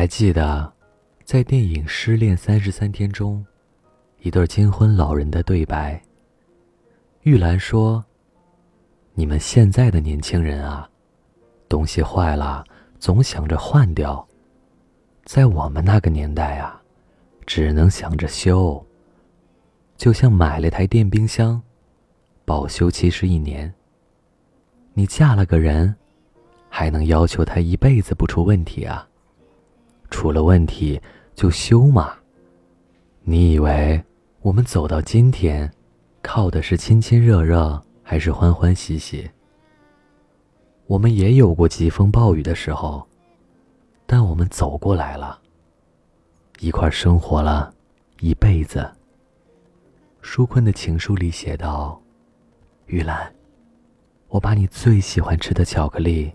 还记得，在电影《失恋三十三天》中，一对金婚老人的对白。玉兰说：“你们现在的年轻人啊，东西坏了总想着换掉，在我们那个年代啊，只能想着修。就像买了台电冰箱，保修期是一年。你嫁了个人，还能要求他一辈子不出问题啊？”出了问题就修嘛。你以为我们走到今天，靠的是亲亲热热，还是欢欢喜喜？我们也有过疾风暴雨的时候，但我们走过来了，一块生活了一辈子。舒坤的情书里写道：“玉兰，我把你最喜欢吃的巧克力，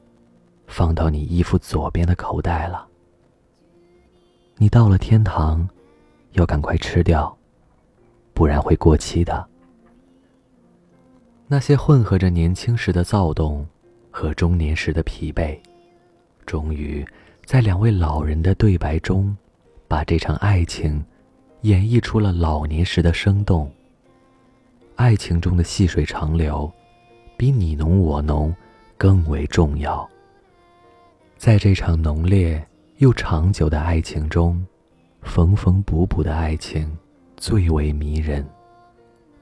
放到你衣服左边的口袋了。”你到了天堂，要赶快吃掉，不然会过期的。那些混合着年轻时的躁动和中年时的疲惫，终于在两位老人的对白中，把这场爱情演绎出了老年时的生动。爱情中的细水长流，比你侬我侬更为重要。在这场浓烈。又长久的爱情中，缝缝补补的爱情最为迷人。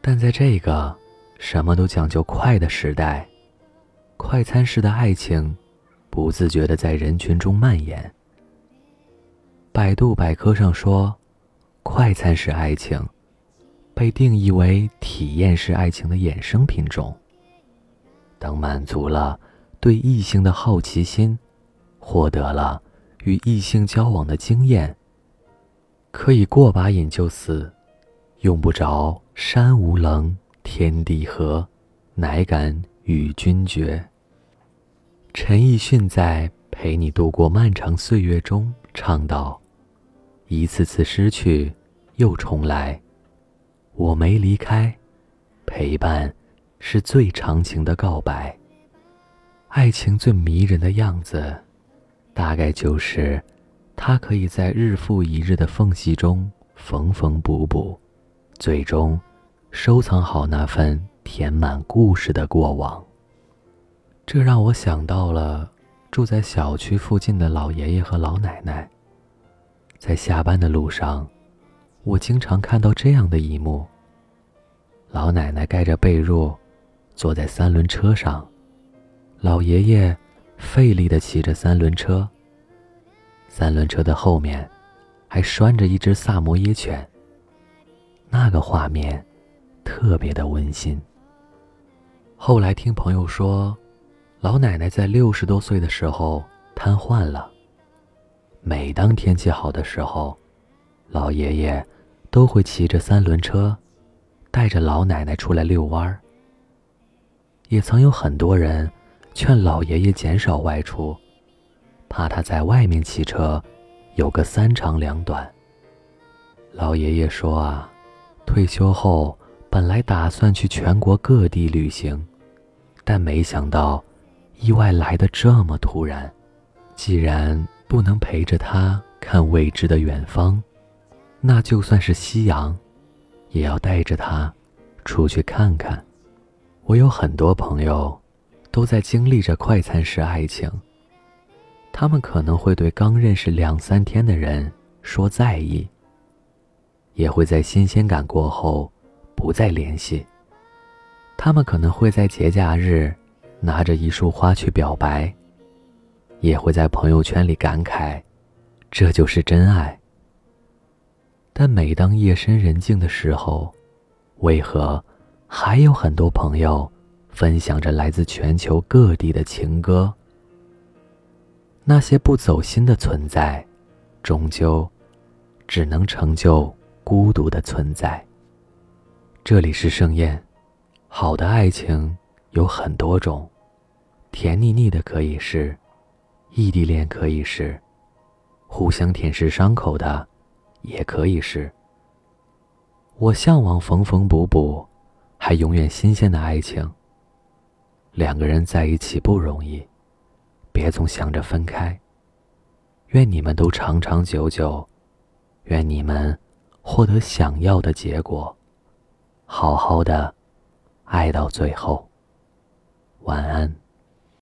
但在这个什么都讲究快的时代，快餐式的爱情不自觉地在人群中蔓延。百度百科上说，快餐式爱情被定义为体验式爱情的衍生品种。当满足了对异性的好奇心，获得了。与异性交往的经验，可以过把瘾就死，用不着山无棱，天地合，乃敢与君绝。陈奕迅在《陪你度过漫长岁月》中唱道：“一次次失去，又重来，我没离开，陪伴是最长情的告白。爱情最迷人的样子。”大概就是，他可以在日复一日的缝隙中缝缝补补，最终收藏好那份填满故事的过往。这让我想到了住在小区附近的老爷爷和老奶奶。在下班的路上，我经常看到这样的一幕：老奶奶盖着被褥，坐在三轮车上，老爷爷。费力地骑着三轮车。三轮车的后面，还拴着一只萨摩耶犬。那个画面，特别的温馨。后来听朋友说，老奶奶在六十多岁的时候瘫痪了。每当天气好的时候，老爷爷都会骑着三轮车，带着老奶奶出来遛弯儿。也曾有很多人。劝老爷爷减少外出，怕他在外面骑车有个三长两短。老爷爷说：“啊，退休后本来打算去全国各地旅行，但没想到意外来的这么突然。既然不能陪着他看未知的远方，那就算是夕阳，也要带着他出去看看。”我有很多朋友。都在经历着快餐式爱情。他们可能会对刚认识两三天的人说在意，也会在新鲜感过后不再联系。他们可能会在节假日拿着一束花去表白，也会在朋友圈里感慨：“这就是真爱。”但每当夜深人静的时候，为何还有很多朋友？分享着来自全球各地的情歌。那些不走心的存在，终究只能成就孤独的存在。这里是盛宴，好的爱情有很多种，甜腻腻的可以是，异地恋可以是，互相舔舐伤口的也可以是。我向往缝缝补补，还永远新鲜的爱情。两个人在一起不容易，别总想着分开。愿你们都长长久久，愿你们获得想要的结果，好好的爱到最后。晚安。